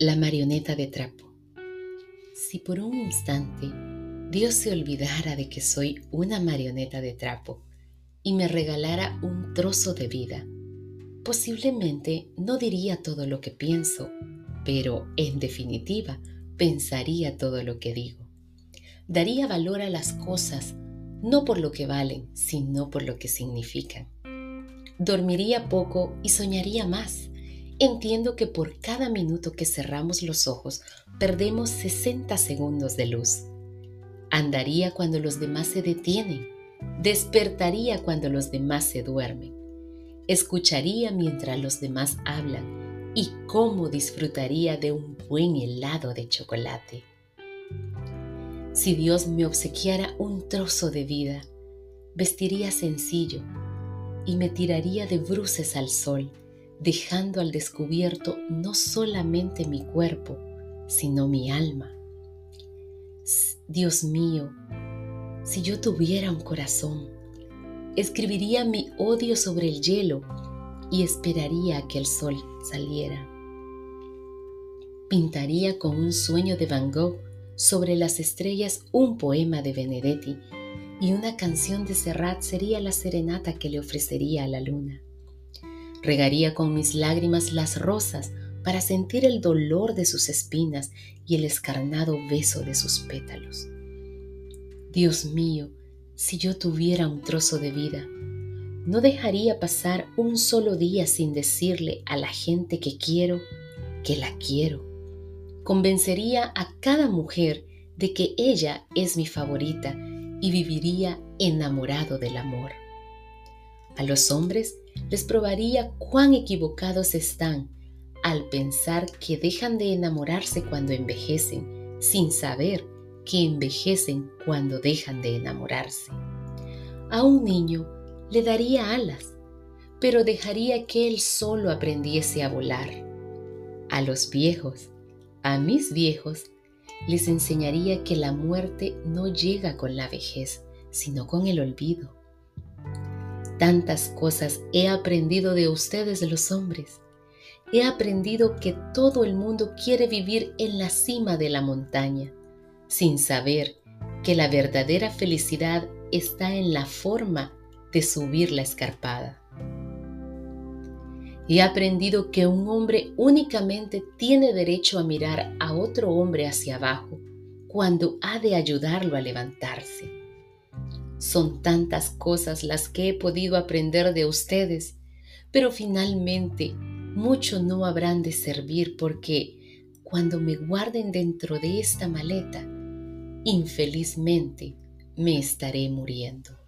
La marioneta de trapo. Si por un instante Dios se olvidara de que soy una marioneta de trapo y me regalara un trozo de vida, posiblemente no diría todo lo que pienso, pero en definitiva pensaría todo lo que digo. Daría valor a las cosas no por lo que valen, sino por lo que significan. Dormiría poco y soñaría más Entiendo que por cada minuto que cerramos los ojos perdemos 60 segundos de luz. Andaría cuando los demás se detienen. Despertaría cuando los demás se duermen. Escucharía mientras los demás hablan y cómo disfrutaría de un buen helado de chocolate. Si Dios me obsequiara un trozo de vida, vestiría sencillo y me tiraría de bruces al sol dejando al descubierto no solamente mi cuerpo, sino mi alma. Dios mío, si yo tuviera un corazón, escribiría mi odio sobre el hielo y esperaría que el sol saliera. Pintaría con un sueño de Van Gogh sobre las estrellas un poema de Benedetti y una canción de Serrat sería la serenata que le ofrecería a la luna. Regaría con mis lágrimas las rosas para sentir el dolor de sus espinas y el escarnado beso de sus pétalos. Dios mío, si yo tuviera un trozo de vida, no dejaría pasar un solo día sin decirle a la gente que quiero que la quiero. Convencería a cada mujer de que ella es mi favorita y viviría enamorado del amor. A los hombres les probaría cuán equivocados están al pensar que dejan de enamorarse cuando envejecen, sin saber que envejecen cuando dejan de enamorarse. A un niño le daría alas, pero dejaría que él solo aprendiese a volar. A los viejos, a mis viejos, les enseñaría que la muerte no llega con la vejez, sino con el olvido. Tantas cosas he aprendido de ustedes los hombres. He aprendido que todo el mundo quiere vivir en la cima de la montaña, sin saber que la verdadera felicidad está en la forma de subir la escarpada. He aprendido que un hombre únicamente tiene derecho a mirar a otro hombre hacia abajo cuando ha de ayudarlo a levantarse. Son tantas cosas las que he podido aprender de ustedes, pero finalmente mucho no habrán de servir porque cuando me guarden dentro de esta maleta, infelizmente me estaré muriendo.